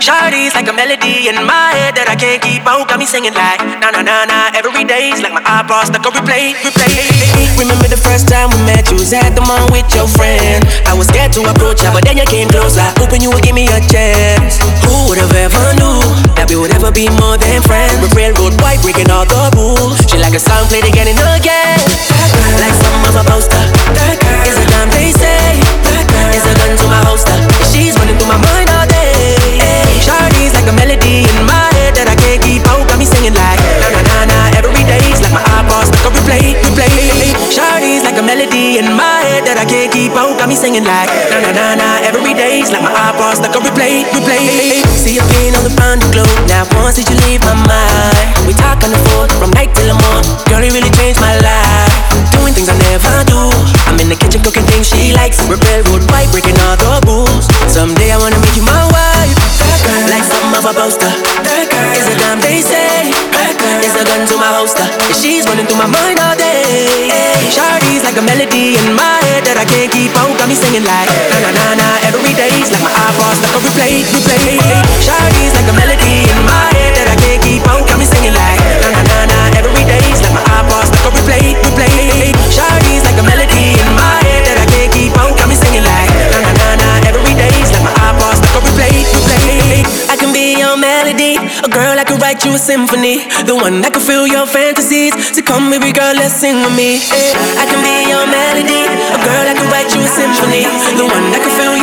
Shawty's like a melody in my head that I can't keep out. Got me singing like na na na na. Every day's like my iPod stuck on replay, replay. Remember the first time we met? You was at the mall with your friend. I was scared to approach ya, but then you came closer, hoping you would give me a chance. Who would have ever knew that we would ever be more than friends? With railroad white breaking all the rules. She like a song played again and again, a melody in my head that I can't keep out. Got me singing like na na na na. Every day's like my iPod stuck on replay, replay. See you being all around the globe. Now once did you leave my mind? We talk on the phone from night till the morning. Girl, you really changed my life. Doing things I never do. I'm in the kitchen cooking things she likes. Road white breaking all the rules. Someday I wanna make you my wife. Like something of a poster. Is a damn they say. Is a gun to my holster. She's running through my mind all day. Shawty's like a melody in my head that I can't keep out. Got me singing like na na na na. Every day's like my iPod stuck on replay, replay. A girl I could write you a symphony, the one that can fill your fantasies. So come, baby girl, let's sing with me. I can be your melody, a girl I could write you a symphony, the one that can fill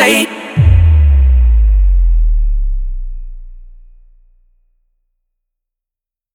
play.